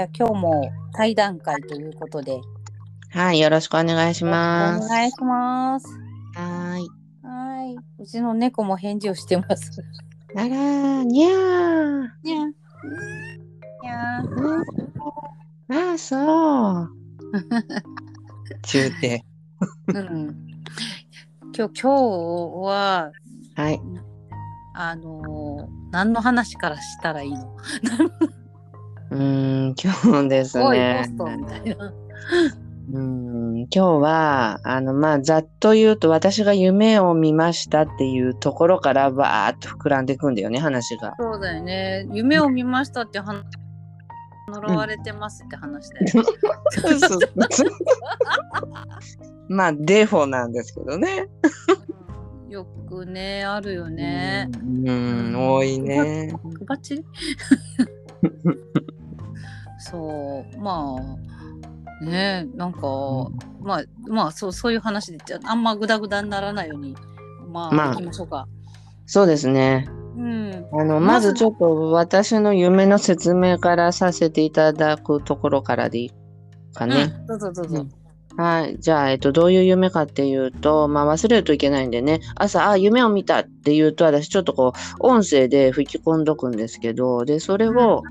じゃあ今日も対談会ということで。はい、よろしくお願いします。お願いします。はーい。はい。うちの猫も返事をしてます。あらー、にゃー。にゃ。にゃ。ああ、そう。中帝。うん。今日、今日は、はい。あのー何の話からしたらいいの？うーん、今日ですね。うーん、今日は、あの、まあ、ざっと言うと、私が夢を見ましたっていうところから、バーっと膨らんでいくんだよね、話が。そうだよね。夢を見ましたって話。呪われてますって話だよね。まあ、デフォなんですけどね。うんよくね、あるよね。うん、多いね。くばちそうまあねなんか、まあまあそうそういう話でああんまグダグダにならないようにまあ、まあ行きましょうか。そうですね。うんあの、まずちょっと私の夢の説明からさせていただくところからでいいかね。うん、どうぞどうぞ。はい。じゃあ、えっと、どういう夢かっていうと、まあ忘れるといけないんでね、朝、あ、夢を見たっていうと、私ちょっとこう、音声で吹き込んどくんですけど、で、それを、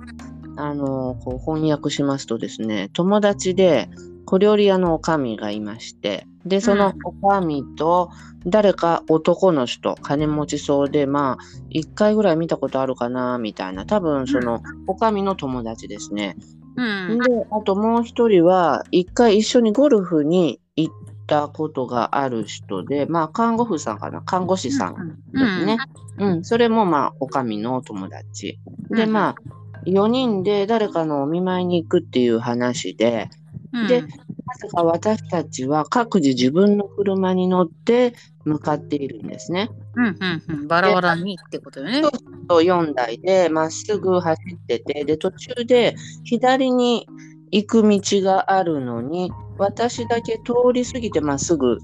あの、こう翻訳しますとですね、友達で小料理屋のおかみがいまして、で、そのおかみと誰か男の人、金持ちそうで、まあ、一回ぐらい見たことあるかな、みたいな、多分その、おかみの友達ですね。うんで、あともう一人は、一回一緒にゴルフに行ったことがある人で、まあ、看護婦さんかな、看護師さんですね。うん、それもまあ、おかみのお友達。で、うんまあ、4人で誰かのお見舞いに行くっていう話で、うん、でなぜか私たちは各自自分の車に乗って向かっているんですね。うんうんうん、バラバラにってことよね。と4台でまっすぐ走ってて、で、途中で左に行く道があるのに、私だけ通り過ぎてまっすぐ行っ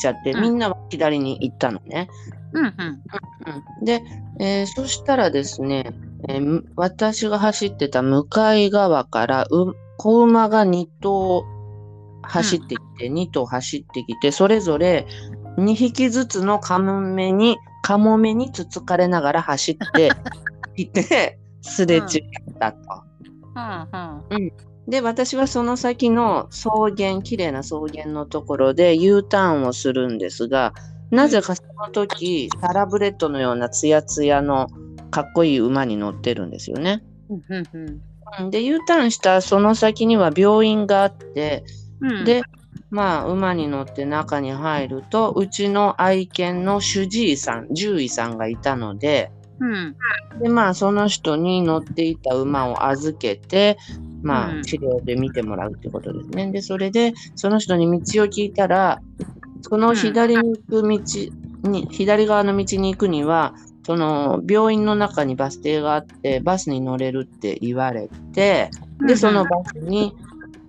ちゃって、うんみんなは左に行ったのね。うんうんうん、で、えーそしたらですね、えーむ私が走ってた向かい側からう子馬が2頭走ってきて、2頭走ってきて、それぞれ2匹ずつのカモメに、カモメにつつかれながら走って きて、すれ違ったと。うん。で、私はその先の草原、綺麗な草原のところで U ターンをするんですが、なぜかその時、サラブレッドのようなツヤツヤのかっこいい馬に乗ってるんですよね。で、U ターンしたその先には病院があって、うん。で、まあ、馬に乗って中に入ると、うちの愛犬の主治医さん、獣医さんがいたので、うん。で、まあ、その人に乗っていた馬を預けて、まうん。あ、治療で見てもらうってことですね。で、それで、その人に道を聞いたら、その左に行く道に、左側の道に行くには、その病院の中にバス停があって、バスに乗れるって言われて、で、そのバスに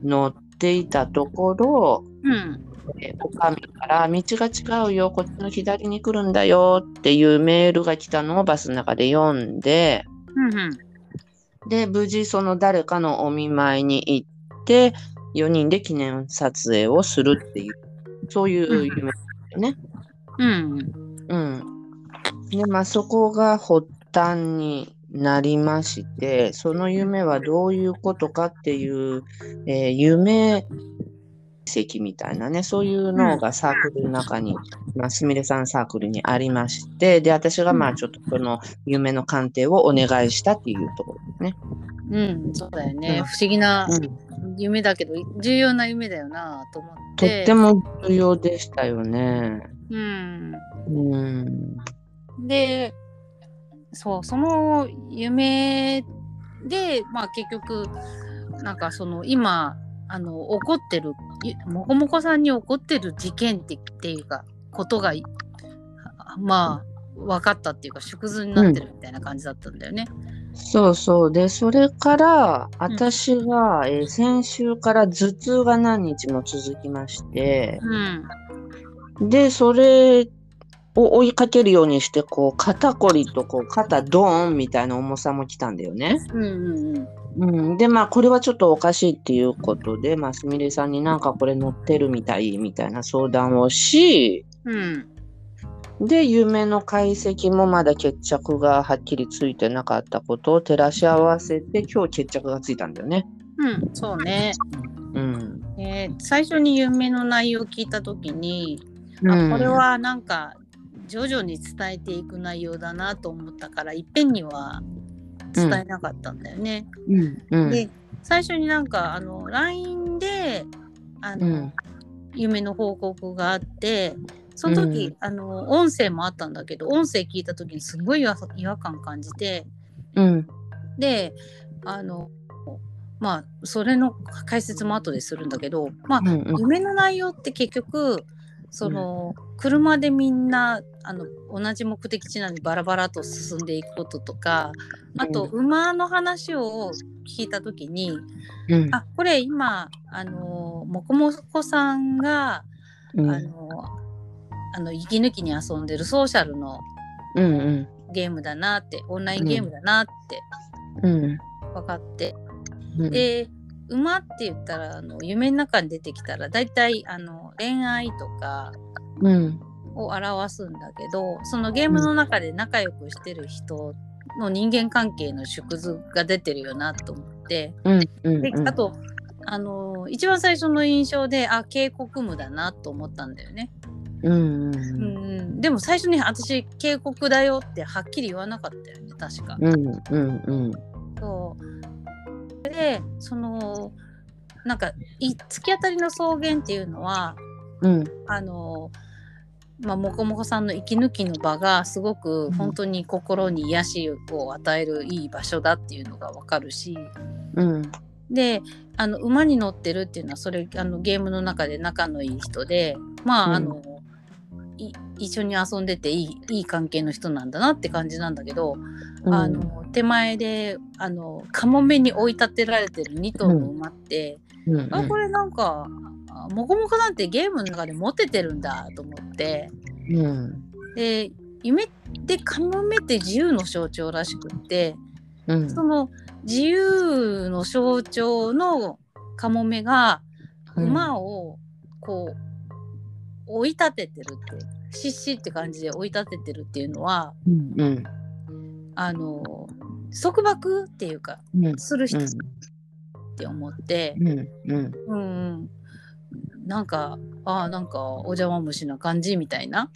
乗っていたところ、うん。えおかみから道が違うよ、こっちの左に来るんだよっていうメールが来たのをバスの中で読んで、うんうん。で、無事その誰かのお見舞いに行って、4人で記念撮影をするっていう、そういう夢ですよね。うん。うん。で、まあそこが発端になりまして、その夢はどういうことかっていう、えー夢石みたいなね、そういうのがサークルの中に、まあ、すみれさんサークルにありまして、で、私がまあちょっとこの夢の鑑定をお願いしたっていうところですね。うん、そうだよね、うん不思議なうん夢だけど重要な夢だよなと思っ。とってても重要でしたよね。うん、うん。でそうその夢でまあ結局なんかその今あの起こってるいもこもこさんに起こってる事件ってっていうかことがいまあ分かったっていうか縮図になってるみたいな感じだったんだよね。そうそう。で、それから、私が、えー先週から頭痛が何日も続きまして、うんで、それを追いかけるようにして、こう、肩こりと、こう、肩ドーンみたいな重さも来たんだよね。うんうんうんうん、でまあこれはちょっとおかしいっていうことで、まあ、すみれさんになんかこれ載ってるみたいみたいな相談をしうん。で夢の解析もまだ決着がはっきりついてなかったことを照らし合わせて今日決着がついたんだよね。うん、そうね。うんえー最初に夢の内容を聞いた時に、うんあこれはなんか徐々に伝えていく内容だなと思ったからいっぺんには伝えなかったんだよね。うん。うん。で最初になんかあの LINE であの、うん。夢の報告があってその時、うん。あの音声もあったんだけど音声聞いた時にすごい違和感感じてうん。であのまあそれの解説も後でするんだけどまあうんうん。夢の内容って結局その、車でみんなあの同じ目的地なのにバラバラと進んでいくこととかあと、馬の話を聞いた時にうん。あこれ今あのもこもこさんが、うん。あのあの息抜きに遊んでるソーシャルのうんうん。ゲームだなってオンラインゲームだなってうん。分かって、うん。で馬って言ったらあの夢の中に出てきたら大体あの恋愛とかうん。を表すんだけどそのゲームの中で仲良くしてる人の人間関係の縮図が出てるよなと思って。うんうんであとあの一番最初の印象であ警告無だなと思ったんだよね、うんうん。うんうん、でも最初に私警告だよってはっきり言わなかったよね確か。うんうんうん。そうでそのなんかい突き当たりの草原っていうのはうん。あのまあ、もこもこさんの息抜きの場がすごくうん。本当に心に癒しを与えるいい場所だっていうのがわかるし。うん。であの馬に乗ってるっていうのはそれあのゲームの中で仲のいい人でまあ、うん。あのい一緒に遊んでていいいい関係の人なんだなって感じなんだけど、うんあの手前であのカモメに追い立てられてる2頭の馬って、うん。うん。あこれなんかあもこもこなんてゲームの中でモテてるんだと思って。うん。で夢ってカモメって自由の象徴らしくってうん。その自由の象徴のカモメが馬をこう追い立ててるってしっしって感じで追い立ててるっていうのはうん。うんあの束縛っていうかうん。する人って思って、うん。うん。うんうん、なんかああなんかお邪魔虫な感じみたいな、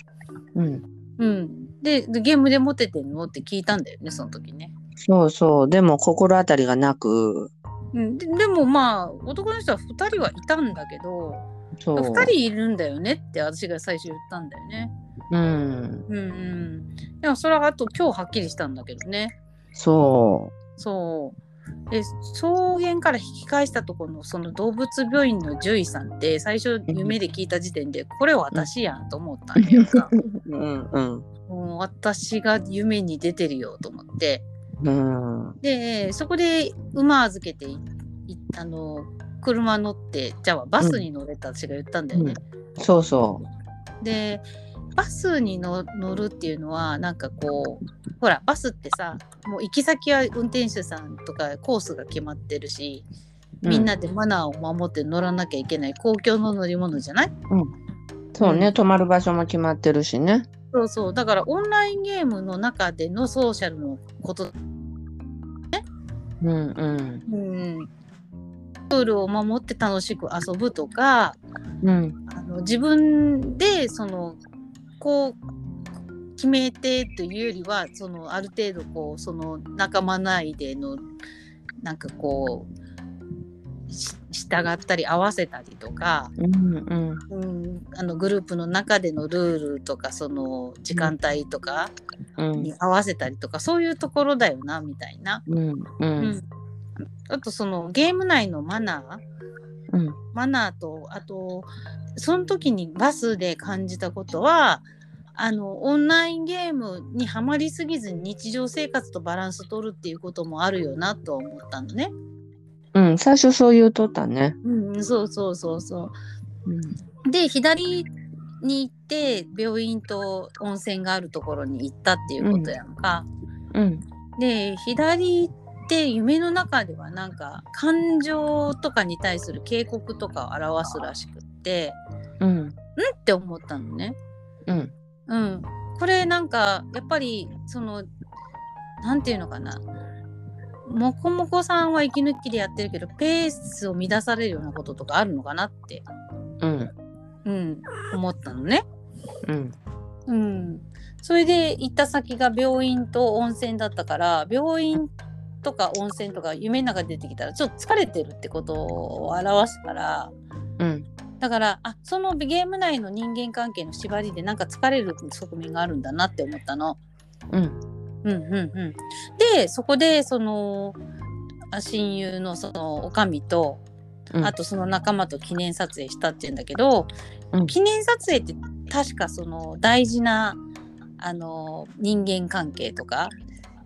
うん。うん、ででゲームでモテてんのって聞いたんだよねその時ね、そうそう。でも心当たりがなく。うん、ででもまあ男の人は2人はいたんだけどそう。2人いるんだよねって私が最初言ったんだよねうん。うんうん。でもそれはあと今日はっきりしたんだけどね。そそう。で草原から引き返したところのその動物病院の獣医さんって最初夢で聞いた時点でこれは私やんと思ったんやんか、う うんうん。もう私が夢に出てるよと思って。うん。でそこで馬預けてあの車乗ってじゃあバスに乗れって私が言ったんだよね。そうそでバスにの乗るっていうのはなんかこうほらバスってさもう行き先は運転手さんとかコースが決まってるしうみんなでマナーを守って乗らなきゃいけない公共の乗り物じゃない？そうね、うん。泊まる場所も決まってるしね。そうそう。だからオンラインゲームの中でのソーシャルのこと。うんうん。うん、ルールを守って楽しく遊ぶとかうん。あの自分でそのこう決めてというよりはそのある程度こうその仲間内でのなんかこうし従ったり合わせたりとか、うんうん。うん、あのグループの中でのルールとかその時間帯とかうん。に合わせたりとか、そういうところだよなみたいな。うんううんん、あとそのゲーム内のマナーうんマナーとあとその時にバスで感じたことはあのオンラインゲームにはまりすぎずに日常生活とバランス取るっていうこともあるよなと思ったのね。うん最初そう言うとったねうん、そうそうそうそうんう。で左に行って病院と温泉があるところに行ったっていうことやんか。うんで左って夢の中ではなんか感情とかに対する警告とかを表すらしくってうん。んって思ったのね。うん。うん、これなんかやっぱりそのなんていうのかなもこもこさんは息抜きでやってるけどペースを乱されるようなこととかあるのかなって、うん。うん、思ったのね。うん。うん、それで行った先が病院と温泉だったから病院とか温泉とか夢の中で出てきたらちょっと疲れてるってことを表すからうん。だからあそのゲーム内の人間関係の縛りでなんか疲れる側面があるんだなって思ったの。うん。うんうんうん、でそこでそのあ親友のそのおかみとうん。あとその仲間と記念撮影したって言うんだけど、うん記念撮影って確かその大事なあの人間関係とか、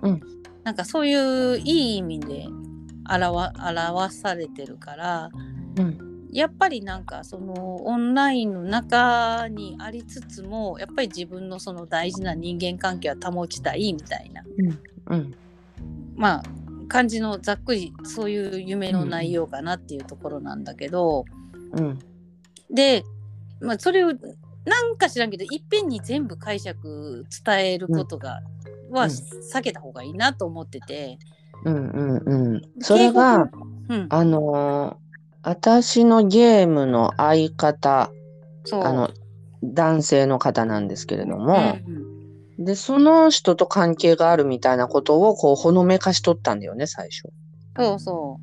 うんなんかそういういい意味で表表されてるからうん。やっぱりなんかそのオンラインの中にありつつもやっぱり自分のその大事な人間関係は保ちたいみたいなうん。まあ感じのざっくりそういう夢の内容かなっていうところなんだけど、うん。で、まあ、それをなんか知らんけどいっぺんに全部解釈伝えることが、はうん避けた方がいいなと思ってて、うん。うん。うん。それが、うん、あのー私のゲームの相方、あの、男性の方なんですけれどうも、んで、その人と関係があるみたいなことを、こう、ほのめかしとったんだよね、最初。そうそ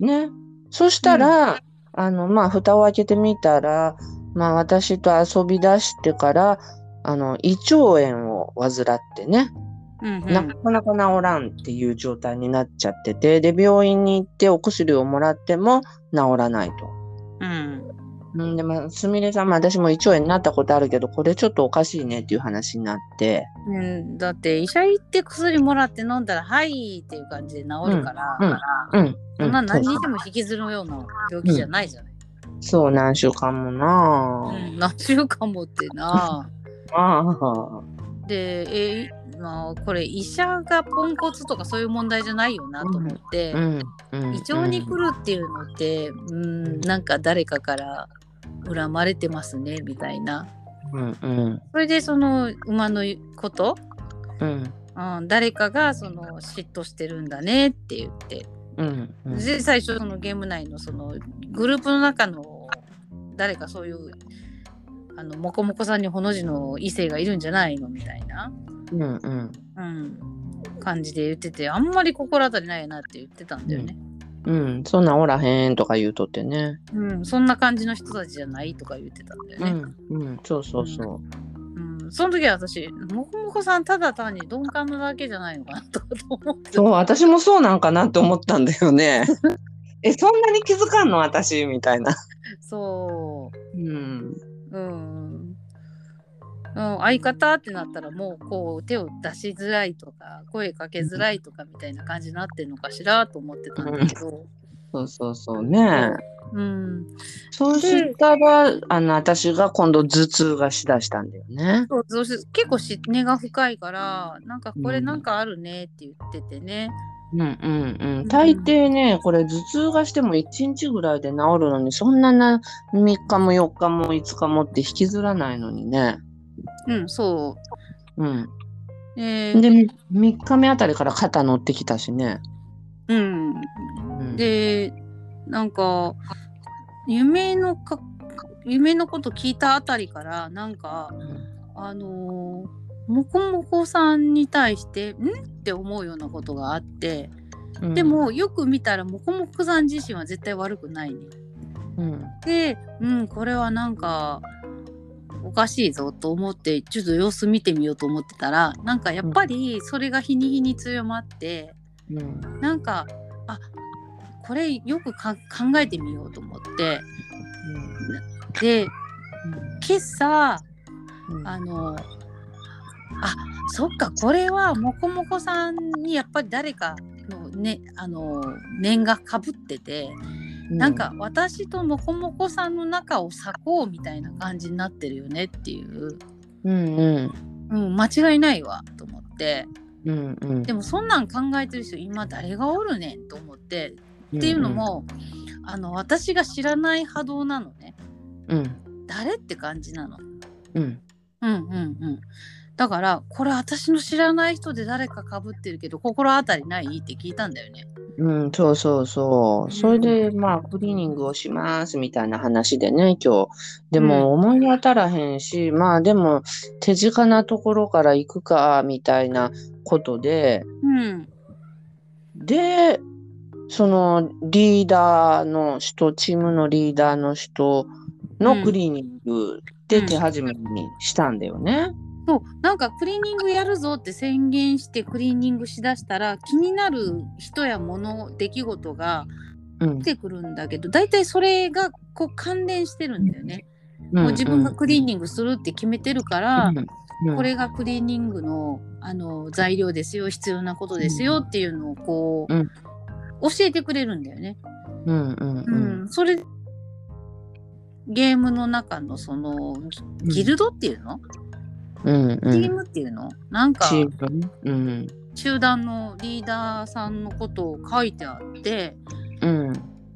ね。そしたら、あの、まあ、蓋を開けてみたら、まあ、私と遊び出してから、あの、胃腸炎を患ってね、う、うんうん。なかなか治らんっていう状態になっちゃってて、で、病院に行ってお薬をもらっても治らないと。うん。うん、で、まあ、すみれさんも私も胃腸炎になったことあるけど、これちょっとおかしいねっていう話になって、うん、だって医者行って薬もらって飲んだら「はい」っていう感じで治るから、うん、うん。そんな何にでも引きずるような病気じゃないじゃない。そう、何週間もなうん、何週間もってな。あ。あで、えーまあ、これ医者がポンコツとかそういう問題じゃないよなと思って、うん、うん。胃腸に来るっていうのって、うん、なんか誰かから恨まれてますねみたいな。うん、うん、それでその馬のこと、うん、うん、誰かがその嫉妬してるんだねって言ってうん、うん。で最初そのゲーム内のそのグループの中の誰かそういうあのモコモコさんにほの字の異性がいるんじゃないのみたいな、うん、うん。うん、感じで言っててあんまり心当たりないなって言ってたんだよね。うん、そんなんおらへんとか言うとってね。うん、そんな感じの人たちじゃないとか言ってたんだようね。ん、うん、そうそうそうん、その時は私モコモコさんただ単に鈍感なだけじゃないのかなと思ってう。そう、私もそうなんかなって思ったんだよね。え、そんなに気づかんの？私みたいな。そうん。う、うんうん、相方ってなったらもうこう手を出しづらいとか声かけづらいとかみたいな感じになってんのかしらと思ってたんだけど、そうそうそうね。うん、そうしたら、あの、私が今度頭痛がしだしたんだよね。そうそうし結構し根が深いからなんかこれうんなんかあるねって言っててね。うんうんうん。大抵ね、これ頭痛がしても1日ぐらいで治るのに、そんなな3日も4日も5日もって引きずらないのにね。うん、そうん。う。えーで、3日目あたりから肩乗ってきたしね。うん、うん、でなんか夢のか夢のこと聞いたあたりからなんかあのーもこもこさんに対してん？って思うようなことがあってうん、でもよく見たらもこもこさん自身は絶対悪くないね。うん、でうんこれはなんかおかしいぞと思ってちょっと様子見てみようと思ってたらなんかやっぱりそれが日に日に強まって。うん、なんかあこれよくか考えてみようと思って。で今朝うん、あのあそっかこれはもこもこさんにやっぱり誰かの,、ね、あの念がかぶってて、なんか私ともこもこさんの仲を裂こうみたいな感じになってるよねっていう、うん、うん、うん、間違いないわと思って。ううんうん。でもそんなん考えてる人今誰がおるねんと思ってっていうのも、あの私が知らない波動なのねうん誰って感じなの。うんうんうんうん。だからこれ私の知らない人で誰かかぶってるけど心当たりないって聞いたんだよね。うん、そうそうそう。それで、まあ、クリーニングをしますみたいな話でね、今日。でも、思い当たらへんし、まあ、でも、手近なところから行くか、みたいなことで、うんで、そのリーダーの人、チームのリーダーの人のクリーニングで手始めにしたんだよね。そう。なんかクリーニングやるぞって宣言してクリーニングしだしたら気になる人や物出来事がうん。出てくるんだけど大体それがこう関連してるんだよね。うん。もう自分がクリーニングするって決めてるから、うん。うん。これがクリーニングのあの材料ですよ必要なことですよっていうのをこう、うん教えてくれるんだよね。うんうんううん。んそれゲームの中のそのギギルドっていうの、うんうん。チームっていうの？なんかうん。集団のリーダーさんのことを書いてあってうん。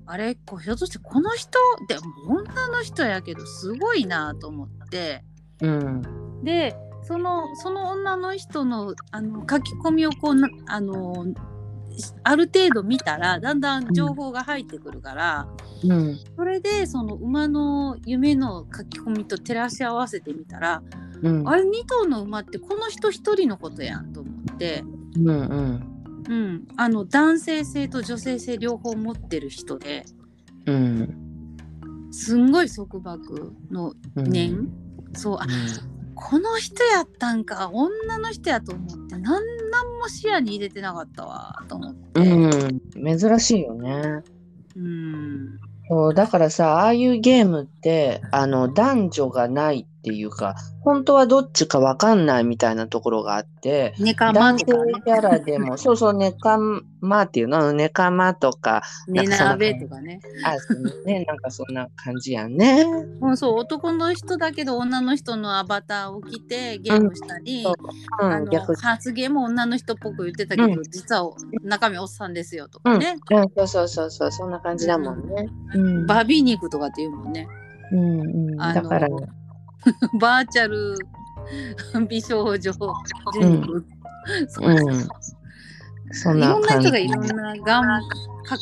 あれこうひょっとしてこの人でも女の人やけどすごいなと思って。うん。でそのその女の人のあの書き込みをこうなあのある程度見たらだんだん情報が入ってくるから、うん。それでその馬の夢の書き込みと照らし合わせてみたら、うん。あれ2頭の馬ってこの人1人のことやんと思って、うんうん。うん、あの男性性と女性性両方持ってる人でうん。すんごい束縛のうん。念、そうあこの人やったんか女の人やと思ってなんなんも視野に入れてなかったわと思って。うん珍しいよね。うんそうだからさああいうゲームってあの男女がないっていうか本当はどっちかわかんないみたいなところがあってネカマとか。ねキャラでも そうそうネカマっていうのネカマとかネナーベとかね。あね。なんかそんな感じやんね。もうそう男の人だけど女の人のアバターを着てゲームしたり、そう。あのうん逆発言も女の人っぽく言ってたけど、うん。実は中身おっさんですよとうん、かね、うん。そうそうそうそうそんな感じだもんね。うん。バビ肉とかって言うもんね。うんうん。あのだから バーチャル美少女ジェニフ、そううんそんいなろんな人がいろんな願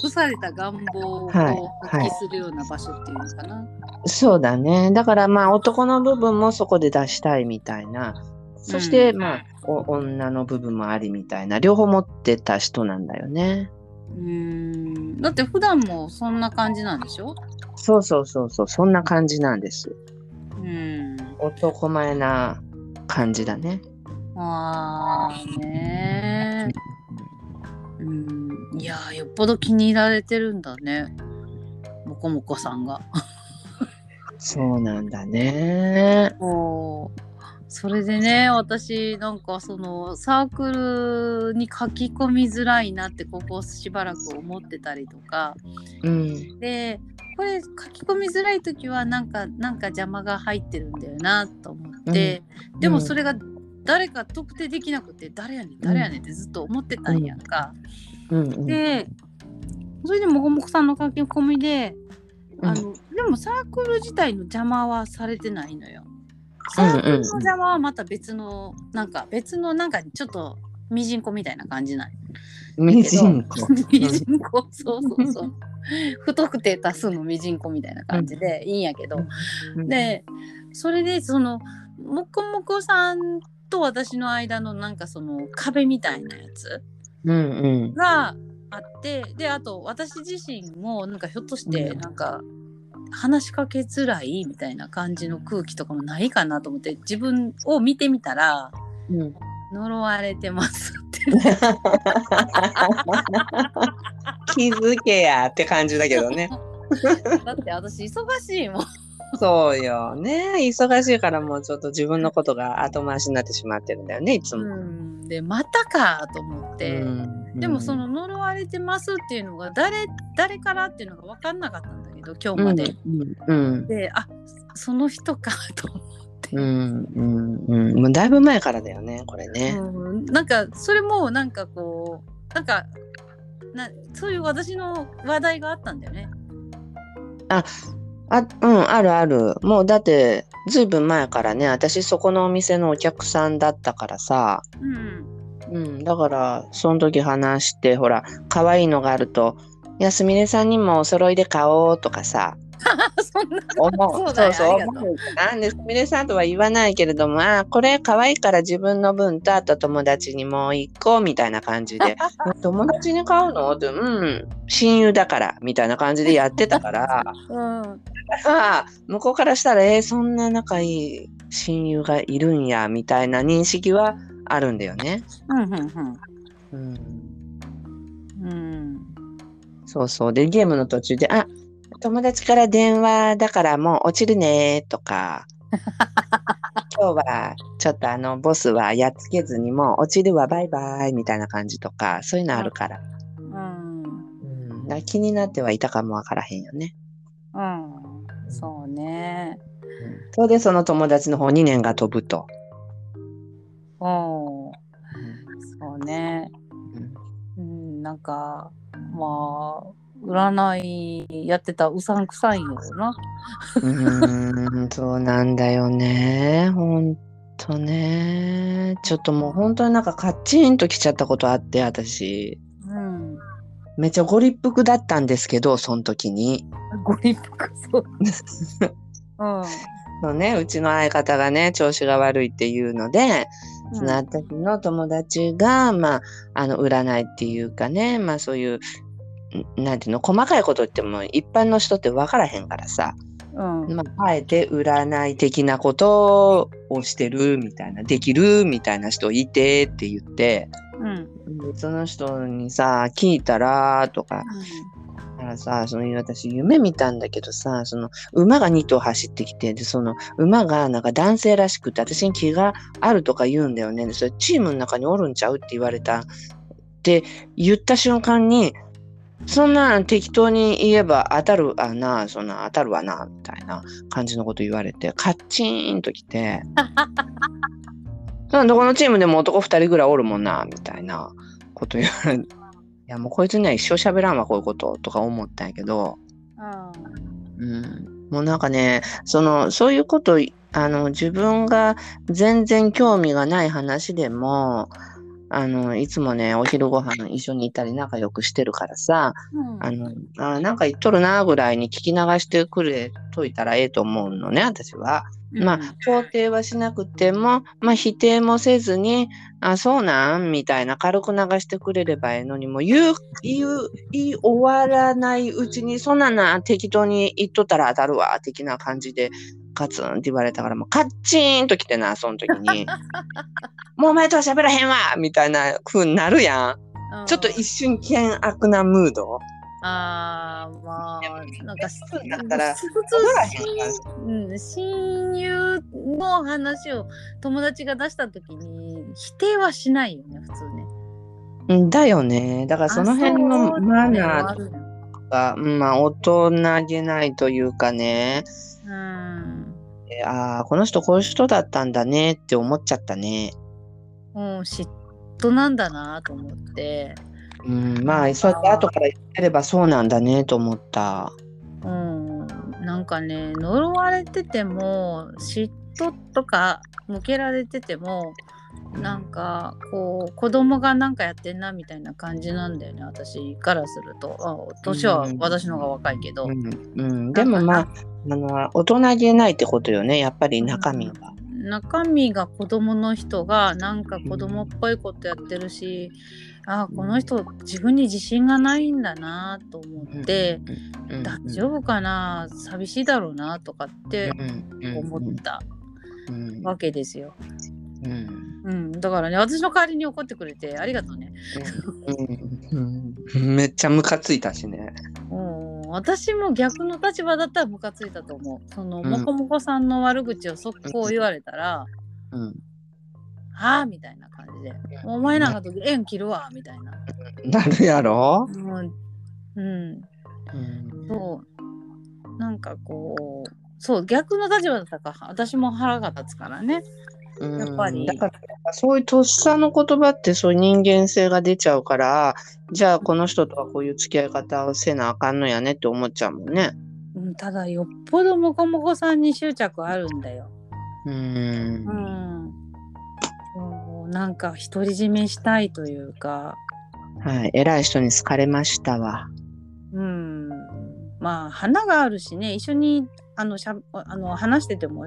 隠された願望をはい発揮するような場所っていうのかな。そうだね。だからまあ男の部分もそこで出したいみたいな。そしてうんまあ、お女の部分もありみたいな。両方持ってた人なんだよね。うーんだって普段もそんな感じなんでしょ？そうそうそうそう。そんな感じなんです。うん。男前な感じだね。ああねーうん。いやーよっぽど気に入られてるんだね。もこもこさんが。そうなんだね。そうそれでね私なんかそのサークルに書き込みづらいなってここしばらく思ってたりとかうん。でこれ書き込みづらい時はなんかなんか邪魔が入ってるんだよなと思って、でもそれが誰か特定できなくて誰やねん誰やねんってずっと思ってたんやんか。うんうん。でそれでもごもこさんの書き込みでうんあの、でもサークル自体の邪魔はされてないのよ。サークルの邪魔はまた別の、なんか別のなんかちょっとミジンコみたいな感じなんミジンコ。ミジンコそうそうそう。不特定多数のミジンコみたいな感じでいいんやけど、うん、でそれでそのもこもこさんと私の間のなんかその壁みたいなやつうんうん。があってであと私自身もなんかひょっとしてうん。なんか話しかけづらいみたいな感じの空気とかもないかなと思って自分を見てみたらうん呪われてますって。気づけやって感じだけどね。だって私忙しいもん。そうよね。忙しいからもうちょっと自分のことが後回しになってしまってるんだよね、いつも。うん。でまたかと思って、うん。でもその呪われてますっていうのが誰誰からっていうのが分かんなかったんだけど今日まで、うん。うん。であその人かと思ってうんうんうん。もうだいぶ前からだよねこれね。うん、なんかそれもなんかこうなんかなそういう私の話題があったんだよね。あうんあるある。もうだってずいぶん前からね私そこのお店のお客さんだったからさ、うん、うん、だからその時話してほら可愛いのがあると「いやすみれさんにもお揃いで買おう」とかさ そんな思そうそうそうう。思う。なんですみれさんとは言わないけれどもあこれ可愛いから自分の分とあと友達にも一個みたいな感じで。友達に買うの？ってうん親友だからみたいな感じでやってたから。うん。あ向こうからしたらえーそんな仲いい親友がいるんやみたいな認識はあるんだよね。うんうんうん、うん。うん。そうそう。でゲームの途中で「あ友達から電話だからもう落ちるね」とか 今日はちょっとあのボスはやっつけずにもう落ちるわバイバイみたいな感じとかそういうのあるから,、うんうん、だ気になってはいたかもわからへんよね。うんそうね。それでその友達の方に年が飛ぶと。うんそうね。うんうんなんかまあ占いやってたらうさんくさいよな。うーん、そうなんだよね。ほんとね。ちょっともう本当になんかカッチンときちゃったことあって、私。うん。めっちゃご立腹だったんですけど、その時に。ご立腹そう。うん。そうね、うちの相方がね、調子が悪いっていうので、そのうん私の友達が、まあ、あの、占いっていうかね、まあそういう、んなんていうの、細かいこと言っても一般の人って分からへんからさ。うん。まあ、あえて占い的なことをしてるみたいな、できるみたいな人いてって言って、うん。でその人にさ、聞いたらとか、だからさ、その私夢見たんだけどさ、その馬が2頭走ってきて、で、その馬がなんか男性らしくて、私に気があるとか言うんだよね。で、それチームの中におるんちゃうって言われた。って言った瞬間に、そんなん適当に言えば当たるわな、そんな当たるわな、みたいな感じのこと言われて、カッチーンときて、どこのチームでも男2人ぐらいおるもんな、みたいなこと言われて、いやもうこいつには一生喋らんわ、こういうこと、とか思ったんやけど、うん、もうなんかね、その、そういうこと、あの、自分が全然興味がない話でも、あの、いつもね、お昼ご飯一緒にいたり仲良くしてるからさ、うん。あの、あなんか言っとるなぐらいに聞き流してくれといたらええと思うのね、私は。まあ、肯定はしなくても、まあ、否定もせずに、あ、そうなんみたいな軽く流してくれればええのに、もう言う、言う、言い終わらないうちに、そんなんな、適当に言っとったら当たるわ、的な感じで、カツンって言われたから、もうカッチーンと来てな、その時に。もうお前とは喋らへんわみたいな風になるやん。うんちょっと一瞬険悪なムード。ああまあなんかだったらうん親友の話を友達が出した時に否定はしないよね普通ね。うんだよね。だからその辺のマナーー。が、うんまあ、大人げないというかね、ああ、この人こういう人だったんだねって思っちゃったね。もう嫉妬なんだなと思って。うん、まあ、そうやって後から言ってればそうなんだねと思った。うん。なんかね呪われてても嫉妬とか向けられててもなんかこう子供がなんかやってんなみたいな感じなんだよね私からするとあ年は私の方が若いけど、うん、うん、でもまあ、あの、大人げないってことよね、やっぱり中身が。中身が子供の人がなんか子供っぽいことやってるし、あこの人自分に自信がないんだなと思って、うん、大丈夫かな寂しいだろうなとかって思ったうん。わけですよ。うん。うん、だからね私の代わりに怒ってくれてありがとうね。うん。うん。めっちゃムカついたしね。うん私も逆の立場だったらムカついたと思う。その、うんもこもこさんの悪口を速攻言われたら、うん、はあみたいな感じで、お前なんかと縁切るわみたいな。なるやろ、うん、うん、うんそう。なんかこう、そう逆の立場だったから私も腹が立つからね。うんやっぱりだからそういうとっさの言葉ってそういう人間性が出ちゃうからじゃあこの人とはこういう付き合い方をせなあかんのやねって思っちゃうもんね。うん、ただよっぽどもこもこさんに執着あるんだよ。うんうん。なんか独り占めしたいというか、はい偉い人に好かれましたわ。うん。まあ花があるしね一緒にあのしゃあの話してても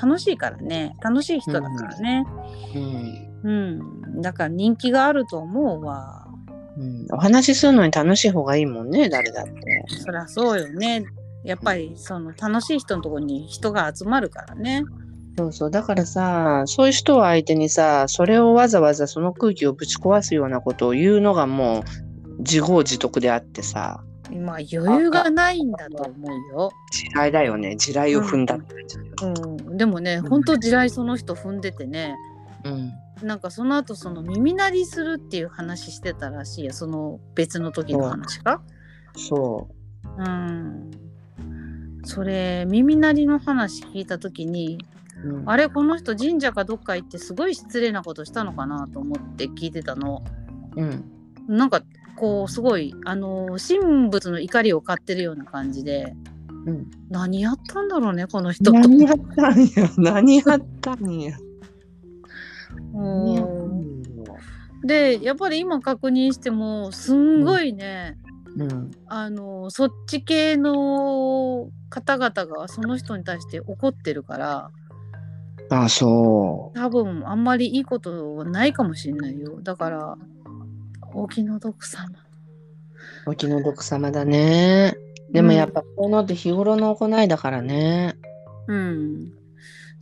楽しいからね楽しい人だからね。うんうん。だから人気があると思うわ。うん、お話しするのに楽しい方がいいもんね誰だって。そりゃそうよね。やっぱりその楽しい人のところに人が集まるからね。そうそうだからさそういう人を相手にさそれをわざわざその空気をぶち壊すようなことを言うのがもう自業自得であってさまあ余裕がないんだと思うよ。地雷だよね。地雷を踏んだって感じだようん、でもね、うん。本当地雷その人踏んでてね、うん。なんかその後その耳鳴りするっていう話してたらしいや、その別の時の話か。そう。ん。それ耳鳴りの話聞いた時に、う、うん、あれこの人神社かどっか行ってすごい失礼なことしたのかなと思って聞いてたの。うん。なんかこうすごいあの神仏の怒りを買ってるような感じで、うん。何やったんだろうねこの人と。何やったんや何やったんや？でやっぱり今確認してもすんごいね、うん。あのそっち系の方々がその人に対して怒ってるからあそ多分あんまりいいことはないかもしれないよ。だからお気の毒様。うお気の毒様だね。でもやっぱこういうのって日頃の行いだからね、うん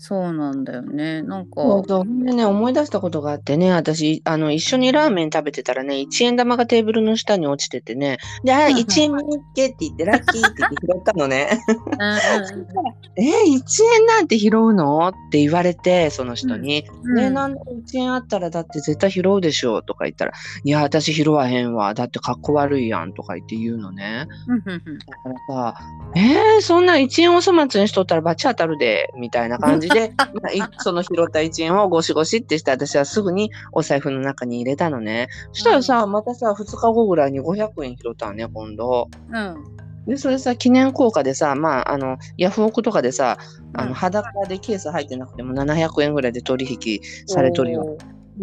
そうなんだよねなんかそうそう。でね、思い出したことがあってね、私、あの、一緒にラーメン食べてたらね、1円玉がテーブルの下に落ちててね、で、あ、うんうん1円見っけって言って、ラッキーって言って拾ったのね。え、1円なんて拾うの？って言われて、その人に。うんね、なんで1円あったらだって絶対拾うでしょ？とか言ったら、いや、私拾わへんわ。だってかっこ悪いやんとか言って言うのね。だからさ、えー、そんな1円お粗末にしとったらバチ当たるで、みたいな感じで、まあい その拾った1円をゴシゴシってして、私はすぐにお財布の中に入れたのね。そしたらさ、またさ、2日後ぐらいに500円拾ったのね、今度。うんで、それさ、記念硬貨でさ、まあ、あの、ヤフオクとかでさ、あの、うん裸でケース入ってなくても700円ぐらいで取引されとるよ。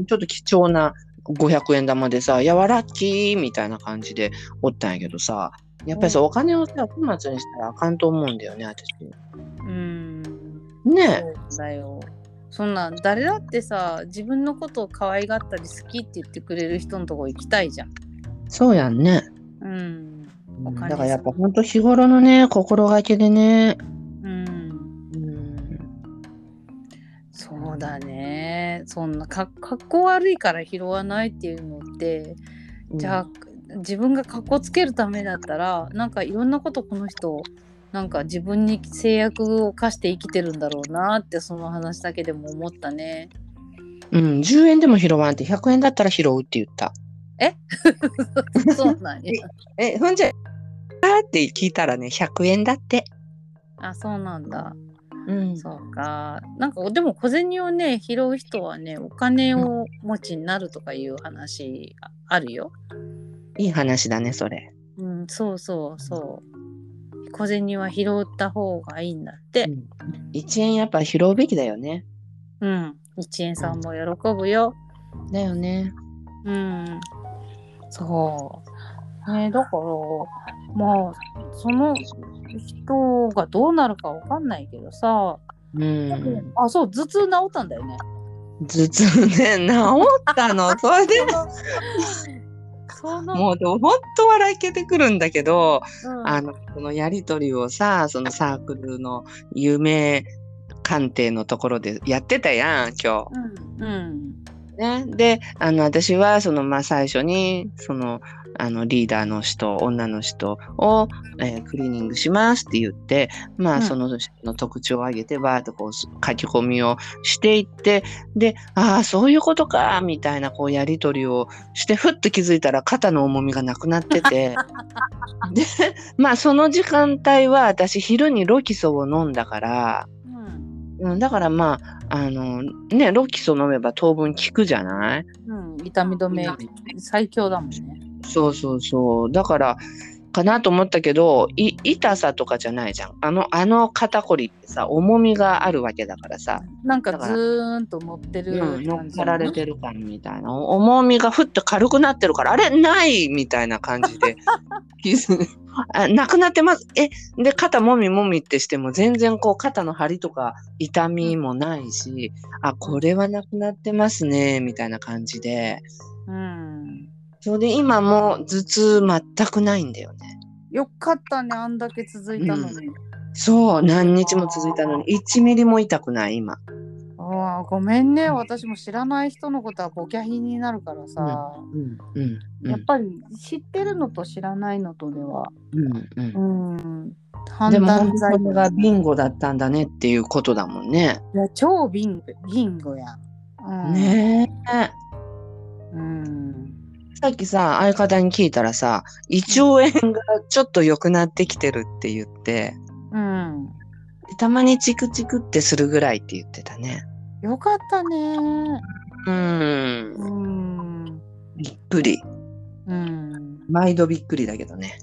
ちょっと貴重な500円玉でさ、いや、わラッキーみたいな感じでおったんやけどさ、やっぱりさ、お金をさ、粗末にしたらあかんと思うんだよね、私。うんねそうだよ。そんなん誰だってさ自分のことを可愛がったり好きって言ってくれる人のとこ行きたいじゃん。そうやんね。うん。だからやっぱほんと日頃のね、心がけでね。うん。うん。そうだね。そんなかかっこ悪いから拾わないっていうのって、じゃあ自分がかっこつけるためだったらなんかいろんなことこの人なんか自分に制約を課して生きてるんだろうなってその話だけでも思ったね。うん、10円でも拾わんって100円だったら拾うって言った。そうなんや。え、ほんじゃ、あーって聞いたらね、100円だって。あそうなんだ。うんそうか。なんかでも小銭をね拾う人はねお金を持ちになるとかいう話ああるよ。いい話だね、それ。うんそうそうそう。小銭は拾った方がいいんだって。1円やっぱ拾うべきだよね。うん。一円さんも喜ぶよ。だよね。うん。そう。ねだからまあその人がどうなるかわかんないけどさ。うん。あそう頭痛治ったんだよね。頭痛ね、治ったの？それで？も、う、でもほんと笑いけてくるんだけど、うん。あの、このやりとりをさ、そのサークルの夢鑑定のところでやってたやん、今うん。うん。日。ね。で、あの、私は、その、まあ、最初に、その、あの、リーダーの人、女の人を、えークリーニングしますって言って、まあ、うんその人の特徴を挙げて、バーッとこう、書き込みをしていって、で、ああ、そういうことか、みたいな、こう、やりとりをして、ふっと気づいたら、肩の重みがなくなってて、で、まあ、その時間帯は、私、昼にロキソを飲んだから、うんうん、だからまあ、あの、ね、ロキソ飲めば当分効くじゃない？うん、痛み止め最強だもんね。そうそうそう。だから、かなと思ったけど、い痛さとかじゃないじゃん。あの、あの肩こりってさ、重みがあるわけだからさ、なんかずーんと乗ってるうん、乗っかられてる感みたいな。お重みがふっと軽くなってるから、あれないみたいな感じで。あなくなってます。え、で、肩もみもみってしても全然こう肩の張りとか痛みもないし、あ、これはなくなってますね、みたいな感じで。うん。それで今もう頭痛全くないんだよね。よかったね、あんだけ続いたのに。そう、何日も続いたのに、1ミリも痛くない、今。ああ、ごめんね。私も知らない人のことはボキャヒになるからさ。うん、うん、うんやっぱり知ってるのと知らないのとでは、うん、うん。うん、判断材がビンゴだったんだねっていうことだもんね。いや超ビンゴビンゴやん。うん、ねえ。うん。さっきさ、相方に聞いたらさ、胃腸炎がちょっと良くなってきてるって言って、うん。たまにチクチクってするぐらいって言ってたね。よかったね。うー。うんん。びっくり。うん。毎度びっくりだけどね。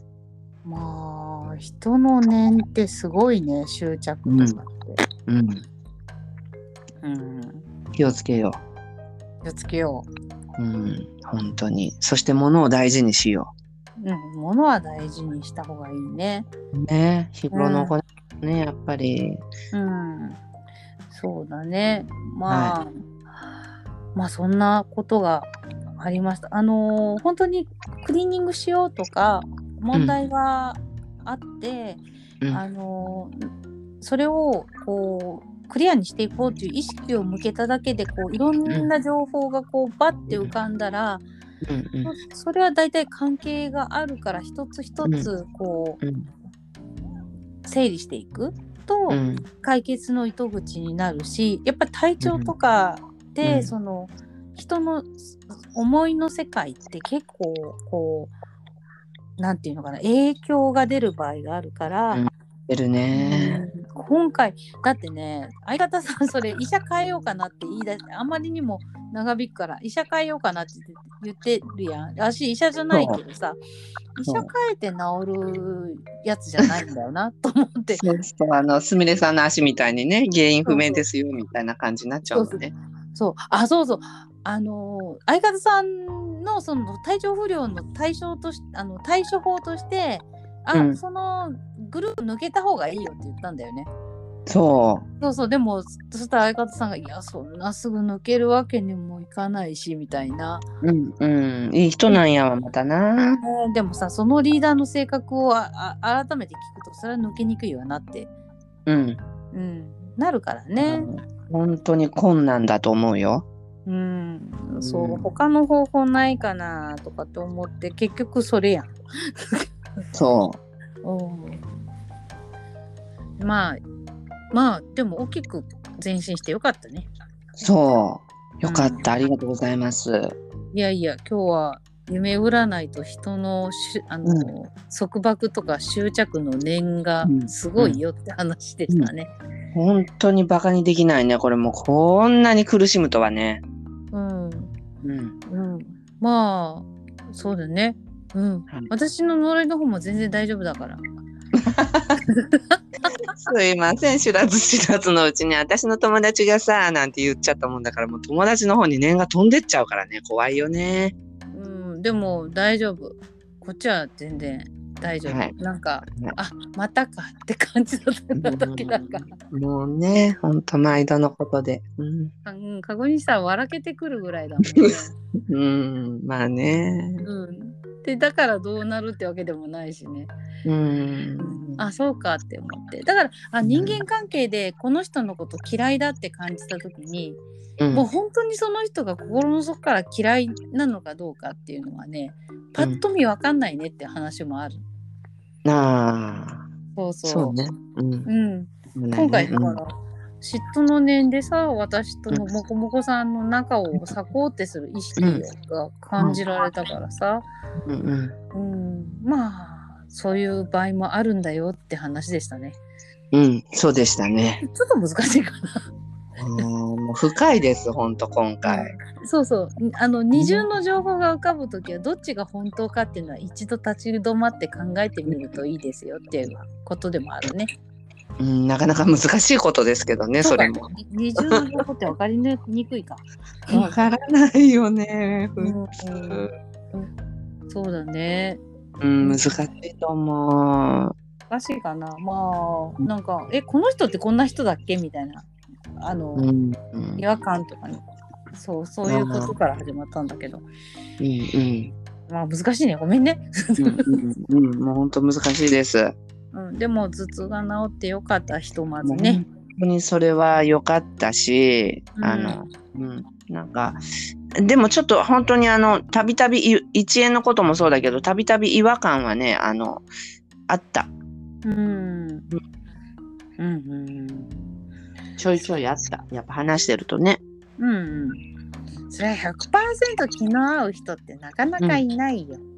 まあ、人の念ってすごいね、執着とかって。うん。うん。気をつけよ気をつけよう。うん。本当に。そして物を大事にしよう。うん。物は大事にした方がいいね。う。ね日頃の行いね、やっぱり。うん。そうだね。まあ、まあそんなことがありました。あのー本当にクリーニングしようとか問題があって、うんあのーそれをこうクリアにしていこうという意識を向けただけでこういろんな情報がこうバッて浮かんだら、うんうん。そそれは大体関係があるから一つ一つこう、うん。整理していくと、うん。解決の糸口になるしやっぱり体調とかで、うん。その人の思いの世界って結構こうなんていうのかな影響が出る場合があるから、うん。出るね。うん今回だってね相方さんそれ医者変えようかなって言い出してあまりにも長引くから医者変えようかなって言ってるやん私医者じゃないけどさ医者変えて治るやつじゃないんだよなと思ってそうそう、あの、すみれさんの足みたいにね、原因不明ですよ、みたいな感じになっちゃうのね。そう、あ、そうそう。あの相方さんのその体調不良の対象としあの対処法として、あ、うんそのグループ抜けた方がいいよって言ったんだよね。そそうそう、でも、そしたら相方さんが、いや、そんなすぐ抜けるわけにもいかないし、みたいな。う。うん、うん。いい人なんやわ、またな。えーでもさ、そのリーダーの性格をああ改めて聞くと、それは抜けにくいわなって、うん。うん、なるからね。本当に困難だと思うよ。うん、そうう、ん他の方法ないかなとかって思って、結局それやん。そうんまあまあでも大きく前進してよかったね。う。そう。よかった。ありがとうございます。いやいや今日は夢占いと人のしあの、束縛とか執着の念がすごいよって話でしたね。本当にバカにできないね。これもうこんなに苦しむとはね。うん、うん。うん、まあそうだね。うんはい、私の呪いの方も全然大丈夫だから。すいません。知らず知らずのうちに私の友達がさ、なんて言っちゃったもんだから、もう友達の方に念が飛んでっちゃうからね。怖いよね。うん、でも大丈夫。こっちは全然大丈夫。はいなんか、はいあまたかって感じだった時だから。もうね、ほんと毎度のことで。うん。うん、かごにさん笑けてくるぐらいだもんね。うん、まあね。うん、でだからどうなるってわけでもないしね。うん。あそうかって思ってだからあ人間関係でこの人のこと嫌いだって感じた時に、うんもう本当にその人が心の底から嫌いなのかどうかっていうのはねパッと見わかんないねって話もある。ああ、そうそう。そうね。うん。うん、今今回だから、嫉妬の念でさ私とのもこもこさんの仲を裂こうってする意識が感じられたからさ、うんうん。うん、まあそういう場合もあるんだよって話でしたね。うん、そうでしたね。ちょっと難しいかな。うん深いです、本当今回。そうそうあの二重の情報が浮かぶ時はどっちが本当かっていうのは一度立ち止まって考えてみるといいですよっていうことでもあるね。うん、なかなか難しいことですけどね、それも。二重の情報って分かりにくいか。わからないよね、普うん通。そうだね。うん、難しいと思う。難しいかな。まあなんかえこの人ってこんな人だっけみたいなあの、うん、うん、違和感とかね。そうそういうことから始まったんだけど、うん、うん。まあ難しいね。ごめんね。うん、うん、もう本当難しいです。うん、でも頭痛が治ってよかったひとまずね。本当にそれは良かったし、うんあの、うん、なんか、でもちょっと本当にあの、たびたび、い一円のこともそうだけど、たびたび違和感はね、あの、あった。うん。うんうんちょいちょいあった。やっぱ話してるとね。うんうん。それは100%気の合う人ってなかなかいないよ。うん。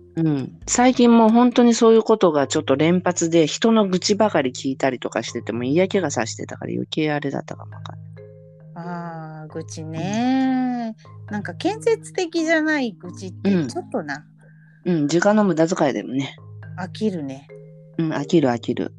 最近もう本当にそういうことがちょっと連発で、人の愚痴ばかり聞いたりとかしてても嫌気がさしてたから余計あれだったかもわかんない。ああ、愚痴ね。なんか建設的じゃない愚痴ってうんちょっとな、うん、時間の無駄遣いでもね。飽きるね。うん、飽きる飽きる。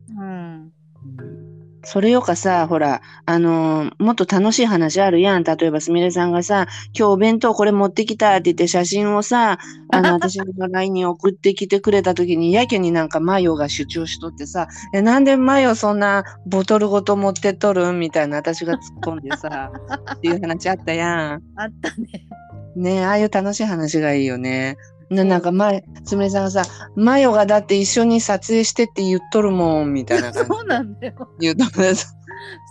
うん。それよかさ、ほら、あのーもっと楽しい話あるやん。例えば、すみれさんがさ、今日お弁当これ持ってきたって言って写真をさ、あの、私の LINE に送ってきてくれた時に、やけになんかマヨが主張しとってさ、え、なんでマヨそんなボトルごと持ってっとるんみたいな私が突っ込んでさ、っていう話あったやん。あったね。ねああいう楽しい話がいいよね。ななんか前、すみれさんがさ、マヨがだって一緒に撮影してって言っとるもん、みたいな感じ そうなんだよ。言うと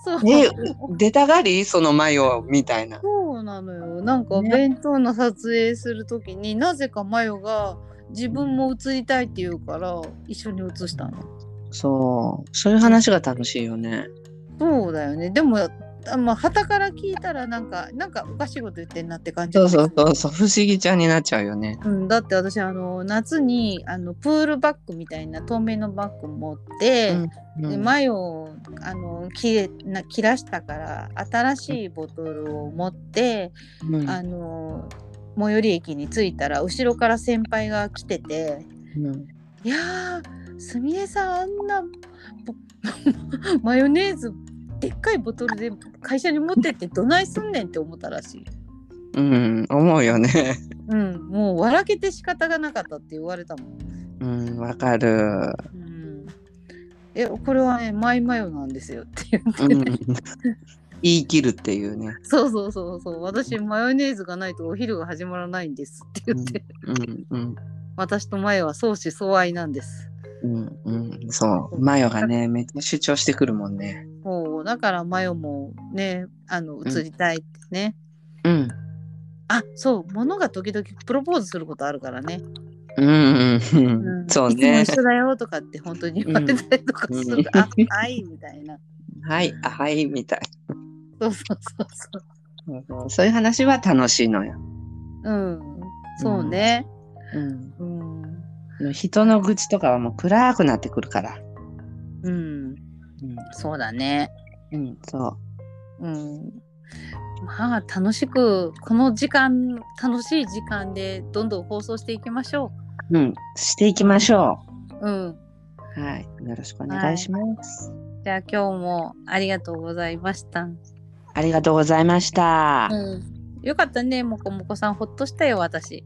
そう。え出たがり？そのマヨみたいな。そうなのよ。なんかね弁当の撮影するときに、なぜかマヨが自分も映りたいって言うから一緒に写したの。そう。そういう話が楽しいよね。そうだよね。でも、あまあ、旗から聞いたらなんか、なんかおかしいこと言ってんなって感じ。そうそうそうそう。不思議ちゃんになっちゃうよね。うん、だって私あの夏にあのプールバッグみたいな透明のバッグ持って、うんで前をあの切れな切らしたから新しいボトルを持って、うんあの最寄り駅に着いたら後ろから先輩が来ててうん「いやーすみれさんあんなぼ マヨネーズでっかいボトルで会社に持ってってどないすんねん」って思ったらしい。うん、思うよね。うん、もう笑けて仕方がなかったって言われたもん。うん、わかる。うん、えこれはねマイマヨなんですよって言って、うん、言い切るっていうね。そうそうそうそう私マヨネーズがないとお昼が始まらないんですって言って、うん、うん、私とマヨは相思相愛なんですうん、うん、そう。マヨがね、めっちゃ主張してくるもんね。だからマヨもねあの移りたいってね、うん、あそう。物が時々プロポーズすることあるからね、うん、うん、ううん。ん、そうね。一緒だよとかって本当に言われたりとかする、うん。あはいみたいな。はい、あ、はい、みたい。そうそうそうそう。そういう話は楽しいのよ。うん。そうね。うん。うん、人の愚痴とかはもう暗くなってくるから。うん、そうだねうん、うん、そう。うんまあ楽しくこの時間楽しい時間でどんどん放送していきましょうん、していきましょう。うん。う。はい、よろしくお願いします。じゃあ今日もありがとうございました。ありがとうございました。うん。よかったね、もこもこさん、ほっとしたよ、私。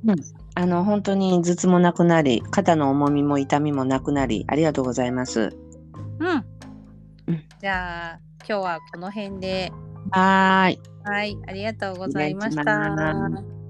あの本当に頭痛もなくなり、肩の重みも痛みもなくなり、ありがとうございます。うん。うんじゃあ今日はこの辺で。はーい。はい、ありがとうございました。